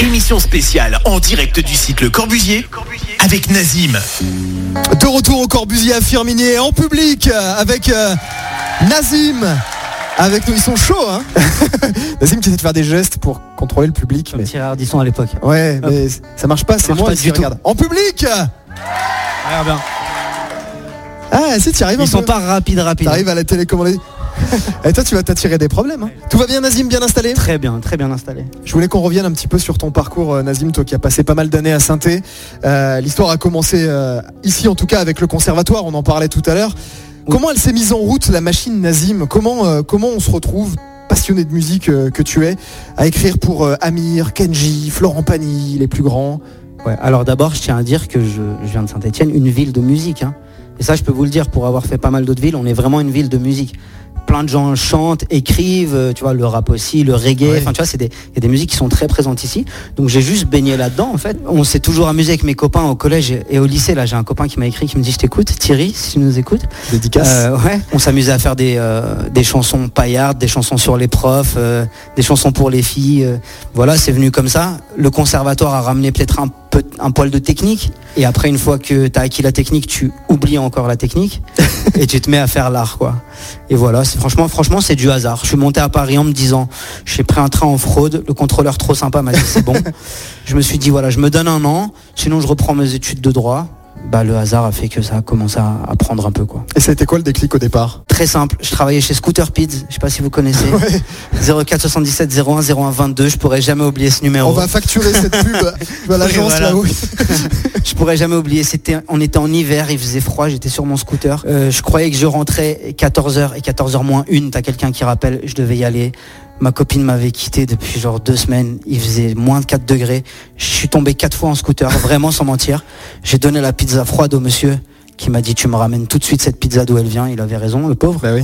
Émission spéciale en direct du site Le Corbusier avec Nazim. De retour au Corbusier à Firminier en public avec euh, Nazim. Avec nous, ils sont chauds, hein Nazim qui essaie de faire des gestes pour contrôler le public. Mais... Thierry Ardisson à l'époque. Ouais, mais ça marche pas, c'est moi qui regarde. En public Regarde bien. Ah, si, tu arrives Ils sont pas rapides, rapides. T'arrives à la télécommander. Et toi, tu vas t'attirer des problèmes. Hein. Tout va bien, Nazim, bien installé Très bien, très bien installé. Je voulais qu'on revienne un petit peu sur ton parcours, euh, Nazim, toi qui as passé pas mal d'années à saint euh, L'histoire a commencé euh, ici, en tout cas, avec le conservatoire. On en parlait tout à l'heure. Comment elle s'est mise en route, la machine Nazim? Comment, comment on se retrouve passionné de musique que tu es, à écrire pour Amir, Kenji, Florent Pagny, les plus grands? Ouais, alors d'abord, je tiens à dire que je, viens de Saint-Etienne, une ville de musique. Hein. Et ça, je peux vous le dire, pour avoir fait pas mal d'autres villes, on est vraiment une ville de musique plein de gens chantent, écrivent, euh, tu vois, le rap aussi, le reggae. Enfin, tu vois, c'est des, y a des musiques qui sont très présentes ici. Donc j'ai juste baigné là-dedans, en fait. On s'est toujours amusé avec mes copains au collège et au lycée. Là, j'ai un copain qui m'a écrit, qui me dit, je t'écoute, Thierry, si tu nous écoutes. Dédicace. Euh, ouais. On s'amusait à faire des, euh, des chansons paillardes, des chansons sur les profs, des chansons pour les filles. voilà, c'est venu comme ça. Le conservatoire a ramené peut-être un un poil de technique. Et après, une fois que tu as acquis la technique, tu oublies encore la technique et tu te mets à faire l'art, quoi. Et voilà, c'est franchement, franchement, c'est du hasard. Je suis monté à Paris en me disant, j'ai pris un train en fraude. Le contrôleur trop sympa m'a dit c'est bon. je me suis dit voilà, je me donne un an. Sinon, je reprends mes études de droit bah, le hasard a fait que ça a commencé à, prendre un peu quoi. Et ça a été quoi le déclic au départ? Très simple, je travaillais chez Scooter Pids, je sais pas si vous connaissez. 04 77 01 01 22, je pourrais jamais oublier ce numéro. On va facturer cette pub à l'agence là oui. je pourrais jamais oublier, c'était on était en hiver, il faisait froid, j'étais sur mon scooter. Euh, je croyais que je rentrais 14h et 14h moins une, t'as quelqu'un qui rappelle, je devais y aller. Ma copine m'avait quitté depuis genre deux semaines. Il faisait moins de 4 degrés. Je suis tombé quatre fois en scooter, vraiment sans mentir. J'ai donné la pizza froide au monsieur qui m'a dit tu me ramènes tout de suite cette pizza d'où elle vient. Il avait raison, le pauvre. Bah.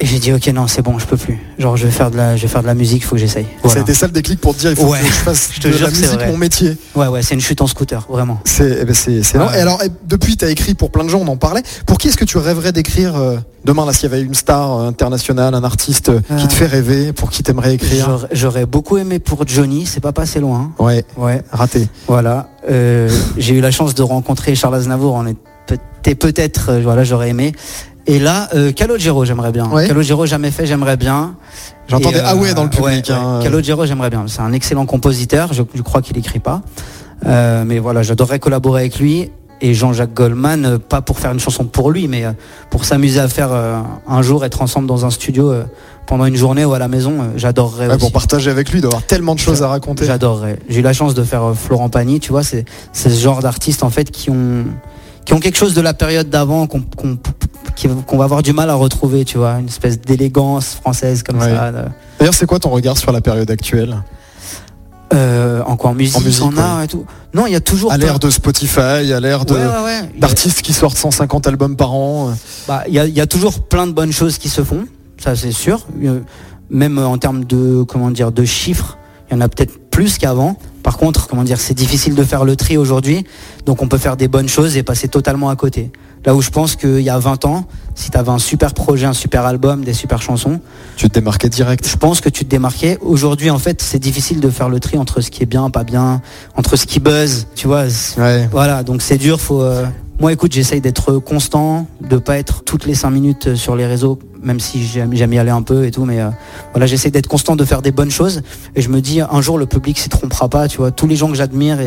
Et j'ai dit ok non c'est bon je peux plus. Genre je vais faire de la je vais faire de la musique, il faut que j'essaye. Ça a été ça le déclic pour te dire il faut que je fasse de la musique mon métier. Ouais ouais c'est une chute en scooter vraiment. C'est eh ben, c'est Et alors depuis tu as écrit pour plein de gens on en parlait. Pour qui est-ce que tu rêverais d'écrire euh, demain là s'il y avait une star euh, internationale, un artiste euh, qui te fait rêver, pour qui t'aimerais écrire? J'aurais beaucoup aimé pour Johnny, c'est pas passé loin. Ouais. Ouais. Raté. Voilà. j'ai eu la chance de rencontrer Charles Aznavour. On était peut-être voilà j'aurais aimé et là, euh, Calogero, j'aimerais bien. Calogero, jamais fait, j'aimerais bien. J'entendais ah ouais dans le public. Hein. Calogero, j'aimerais bien. C'est un excellent compositeur. Je, crois qu'il écrit pas. Euh, mais voilà, j'adorerais collaborer avec lui. Et Jean-Jacques Goldman, euh, pas pour faire une chanson pour lui, mais euh, pour s'amuser à faire un jour, être ensemble dans un studio pendant une journée ou à la maison, j'adorerais. pour partager avec lui, d'avoir tellement de choses à raconter. J'adorerais. J'ai eu la chance de faire Florent Pagny, tu vois, c'est ce genre d'artistes en fait qui ont qui ont quelque chose de la période d'avant qu'on qu'on va avoir du mal à retrouver, tu vois, une espèce d'élégance française comme ça. D'ailleurs, c'est quoi ton regard sur la période actuelle? Euh, en quoi en musique, en, art et tout. Non, il y a toujours. À l'ère de Spotify, à l'ère d'artistes qui sortent 150 albums par an. Bah, il y, a, toujours plein de bonnes choses qui se font, ça c'est sûr. Euh, même en termes de comment dire de chiffres, il y en a peut-être plus qu'avant. Par contre, comment dire, c'est difficile de faire le tri aujourd'hui, donc on peut faire des bonnes choses et passer totalement à côté. Là où je pense qu'il y a 20 ans, si tu avais un super projet, un super album, des super chansons. Tu te démarquais direct. Je pense que tu te démarquais. Aujourd'hui, en fait, c'est difficile de faire le tri entre ce qui est bien, pas bien, entre ce qui buzz, tu vois. Voilà, donc c'est dur, faut. Euh, moi, écoute, j'essaye d'être constant, de pas être toutes les 5 minutes sur les réseaux, même si j'aime y aller un peu et tout, mais euh, voilà, j'essaye d'être constant, de faire des bonnes choses. Et je me dis, un jour, le public s'y trompera pas, tu vois. Tous les gens que j'admire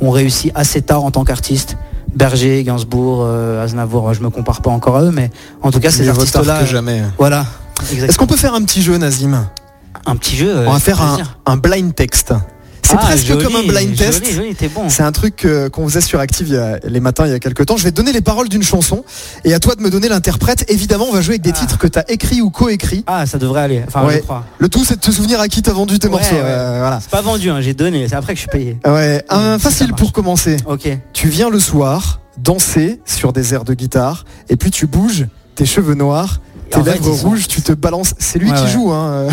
ont réussi assez tard en tant qu'artiste. Berger, Gainsbourg, euh, Aznavour, je me compare pas encore à eux, mais en tout cas ces artistes-là. jamais. Voilà. Est-ce qu'on peut faire un petit jeu, Nazim? Un petit jeu. On va faire un, blind text. C'est ah, presque comme un blind test. C'est un truc qu'on faisait sur Active les matins il y a quelques temps. Je vais te donner les paroles d'une chanson et à toi de me donner l'interprète. Évidemment, on va jouer avec des ah. titres que tu as écrits ou coécrits. Ah, ça devrait aller. Enfin, je crois. Le tout, c'est de te souvenir à qui t'as vendu tes morceaux. voilà. C'est pas vendu, hein, j'ai donné. C'est après que je suis payé. Ouais, un facile pour commencer. Ok. Tu viens le soir danser sur des airs de guitare et puis tu bouges tes cheveux noirs tes lèvres rouges, tu te balances. C'est lui qui joue. Hein.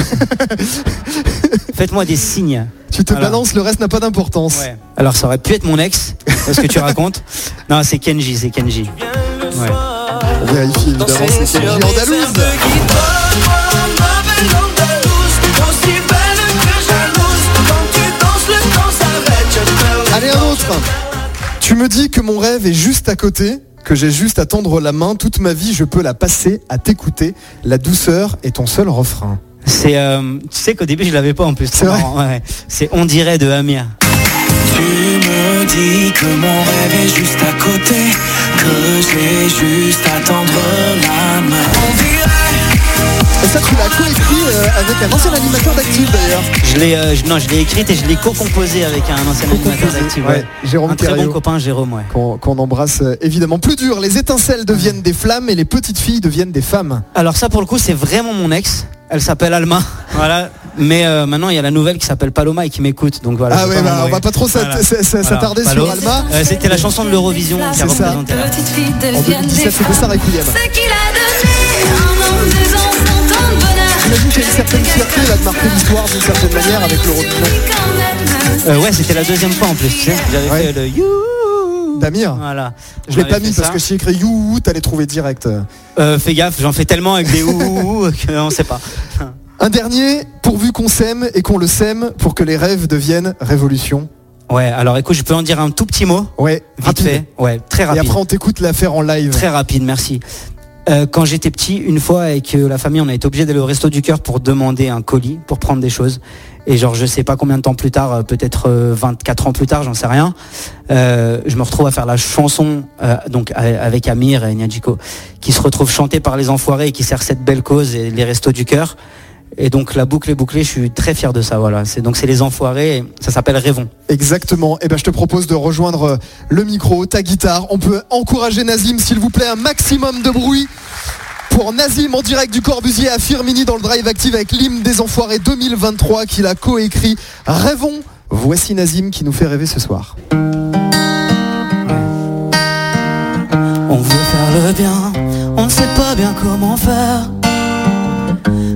Faites-moi des signes. Tu te balances, le reste n'a pas d'importance. Alors ça aurait pu être mon ex, ce que tu racontes. Non, c'est Kenji, c'est Kenji. Vérifie évidemment, c'est Kenji Andalouse. tu me dis que mon rêve est juste à côté, que j'ai juste à tendre la main. Toute ma vie, je peux la passer à t'écouter. La douceur est ton seul refrain. C'est, euh, tu sais qu'au début je l'avais pas en plus. C'est vrai marrant, ouais. C'est on dirait de Amir. Tu me dis que mon rêve est juste à côté, que j'ai juste à tendre la main. On dirait Et ça, tu l'as coécrit euh, avec un ancien animateur d'Active d'ailleurs. Je l'ai, euh, je- non, je l'ai écrite et je l'ai co-composée avec un ancien animateur d'active. ouais. Jérôme un très bon copain, Jérôme, ouais. Qu'on qu'on embrasse euh, évidemment. Plus dur, les étincelles deviennent des flammes et les petites filles deviennent des femmes. Alors ça pour le coup c'est vraiment mon ex. Elle s'appelle Alma. Voilà. Mais euh, maintenant il y a la nouvelle qui s'appelle Paloma et qui m'écoute. Donc voilà. ah ouais, bah, on va pas trop s'at- Voilà. s- s- Voilà. s'attarder sur Alma. Euh, C'était la chanson de l'Eurovision qui a C'est ça. représenté. la- Petite fille En deviennent 2017, c'était ça Requiem. Ce qu'il a donné, un ans de bonheur. J'imagine qu'il y a une certaine fierté là de marquer l'histoire d'une certaine manière avec l'Eurovision. Euh, ouais, c'était la deuxième fois en plus. Tu sais, j'avais Ouais. fait le you. Damir. Voilà. Je l'ai pas mis parce que si écrit you, t'allais trouver direct. Euh, fais gaffe, j'en fais tellement avec des ouh qu'on sait pas. Un dernier, pourvu qu'on s'aime et qu'on le sème pour que les rêves deviennent révolution. Ouais, alors écoute, je peux en dire un tout petit mot, Ouais, vite rapide. fait. Ouais, très Et rapide. après on t'écoute l'affaire en live. Très rapide, merci. Euh, quand j'étais petit, une fois avec euh, la famille, on a été obligé d'aller au resto du cœur pour demander un colis, pour prendre des choses. Et genre, je sais pas combien de temps plus tard, euh, peut-être euh, 24 ans plus tard, j'en sais rien. je me retrouve à faire la chanson donc avec Amir et Nyadjiko, qui se retrouve chantée par les enfoirés et qui sert cette belle cause et les restos du cœur. Et donc la boucle est bouclée, je suis très fier de ça. Voilà, c'est donc c'est les enfoirés. et ça s'appelle Rêvons. Exactement. Et ben je te propose de rejoindre euh, le micro, ta guitare. On peut encourager Nazim, s'il vous plaît, un maximum de bruit. Pour Nazim en direct du Corbusier à Firmini dans le Drive Active avec l'hymne des Enfoirés 2023 qu'il a coécrit. Rêvons. Voici Nazim qui nous fait rêver ce soir. On veut faire le bien, on ne sait pas bien comment faire.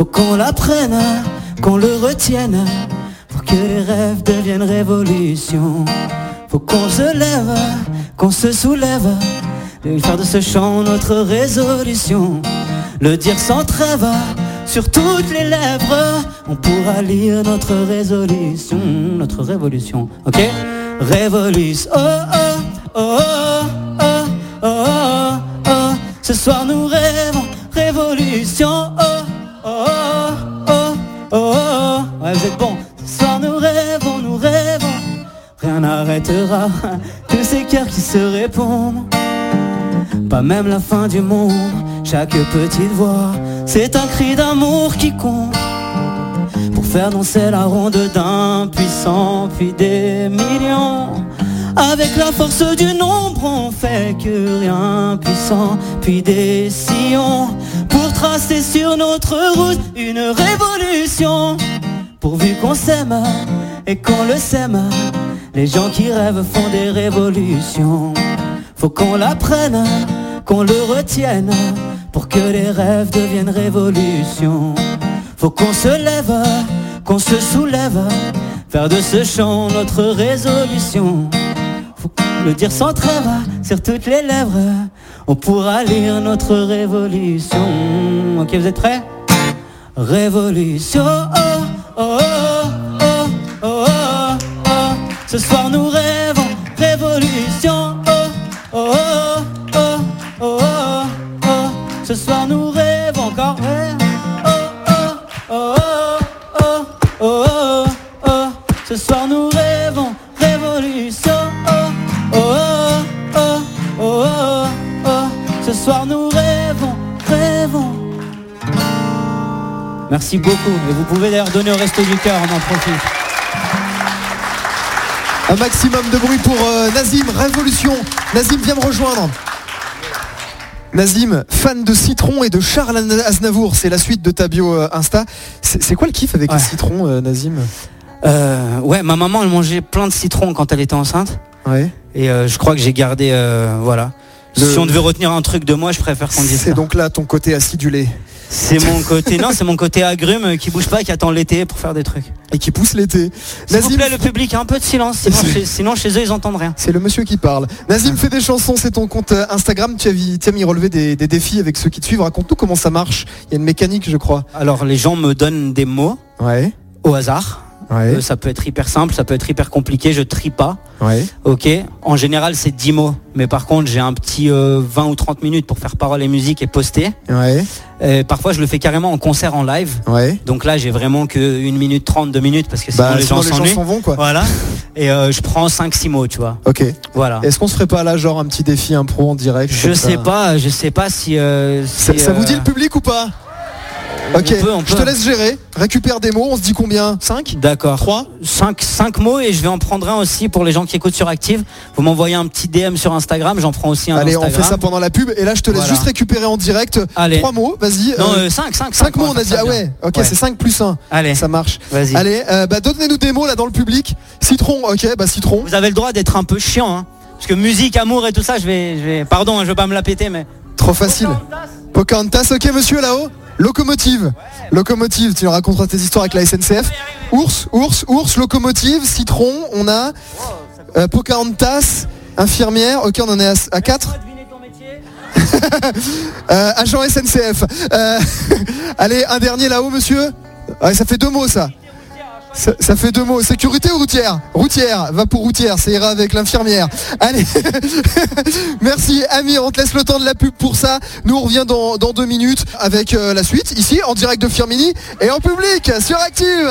Faut qu'on l'apprenne, qu'on le retienne, pour que les rêves deviennent révolution. Faut qu'on se lève, qu'on se soulève, et faire de ce chant notre résolution. Le dire sans trêve, sur toutes les lèvres, on pourra lire notre résolution, notre révolution. Ok Révolution. Oh oh oh oh oh oh oh. Ce soir nous rêvons révolution. Oh oh oh oh oh. Ouais, vous êtes bons. Ce soir nous rêvons, nous rêvons. Rien n'arrêtera tous ces cœurs qui se répondent. Pas même la fin du monde, chaque petite voix, c'est un cri d'amour qui compte. Pour faire danser la ronde d'un puissant, puis des millions. Avec la force du nombre, on fait que rien puissant, puis des sillons. Sur notre route une révolution. Pourvu qu'on s'aime et qu'on le sème, les gens qui rêvent font des révolutions. Faut qu'on l'apprenne, qu'on le retienne, pour que les rêves deviennent révolution. Faut qu'on se lève, qu'on se soulève, faire de ce chant notre résolution. Faut le dire sans trêve, sur toutes les lèvres, on pourra lire notre révolution. Ok, vous êtes prêts Révolution, oh, oh, oh, oh, oh, oh, oh. Ce soir nous rêvons, révolution, oh, oh, oh, oh, oh, oh, oh. Ce soir nous rêvons encore, oh, oh, oh, oh, oh, oh, oh, oh. Ce soir nous rêvons, révolution, oh, oh, oh, oh, oh, oh, oh. Ce soir nous Merci beaucoup. Et vous pouvez d'ailleurs donner au resto du cœur, on en profite. Un maximum de bruit pour euh, Nazim, Révolution. Nazim, viens me rejoindre. Nazim, fan de citron et de Charles Aznavour, c'est la suite de ta bio euh, Insta. C'est c'est quoi le kiff avec Ouais. les citrons, euh, Nazim? Ouais, ma maman, elle mangeait plein de citrons quand elle était enceinte. Ouais. Et je crois que j'ai gardé, voilà. Le- Si on devait retenir un truc de moi, je préfère qu'on dise C'est ça. donc là ton côté acidulé C'est mon côté, non, c'est mon côté agrume qui bouge pas, qui attend l'été pour faire des trucs. et qui pousse l'été. S'il vous plaît, le public, un peu de silence, sinon, chez, sinon chez eux, ils entendent rien. c'est le monsieur qui parle. Nazim fait des chansons, c'est ton compte euh, Instagram. Tu as, mis- tu as mis relever des, des défis avec ceux qui te suivent. Raconte-nous comment ça marche. Il y a une mécanique, je crois. Alors, les gens me donnent des mots Ouais. au hasard. Ouais. Euh, ça peut être hyper simple, ça peut être hyper compliqué, je trie pas. Ouais. Ok. En général, c'est 10 mots. Mais par contre, j'ai un petit euh, 20 ou 30 minutes pour faire parole et musique et poster. Ouais. Euh, parfois, je le fais carrément en concert en live. Donc là, j'ai vraiment que 1 minute 30, 2 minutes parce que sinon Bah, les sinon gens les gens s'ennuient. s'en vont quoi. Voilà. Et euh, je prends 5-6 mots, tu vois. Ok. Voilà. Est-ce qu'on se ferait pas là genre un petit défi impro en direct Je ça sais pas, je sais pas si. euh, Ça, vous euh, dit le public ou pas? On Ok, peut, on je te laisse gérer. Récupère des mots, on se dit combien? 5 D'accord. 3 5, 5 mots et je vais en prendre un aussi pour les gens qui écoutent sur Active. Vous m'envoyez un petit DM sur Instagram, j'en prends aussi un Allez, Instagram. on fait ça pendant la pub et là je te laisse Voilà. juste récupérer en direct Allez. 3 mots, vas-y. Non, euh, 5, 5, 5 mots on a dit, ah ouais, ok Ouais. c'est 5 plus 1, Allez, ça marche. vas-y. Allez, euh, bah donnez-nous des mots là dans le public. Citron, ok, bah citron. Vous avez le droit d'être un peu chiant, hein. Parce que musique, amour et tout ça, je vais, je vais. Pardon, hein, je veux pas me la péter, mais. Trop facile. Pocahontas, ok monsieur là-haut Locomotive. Locomotive, tu nous raconteras tes histoires avec la SNCF. Ours, ours, ours, locomotive, citron, on a euh, Pocahontas, infirmière, ok on en est à, 4. Euh, agent SNCF. Euh, allez, un dernier là-haut, monsieur. Ouais, ça fait deux mots, ça. Ça, fait deux mots. Sécurité ou routière Routière. Va pour routière. Ça ira avec l'infirmière. Allez. Merci, Amir. On te laisse le temps de la pub pour ça. Nous, on revient dans, dans deux minutes avec euh, la suite, ici, en direct de Firmini et en public sur Active.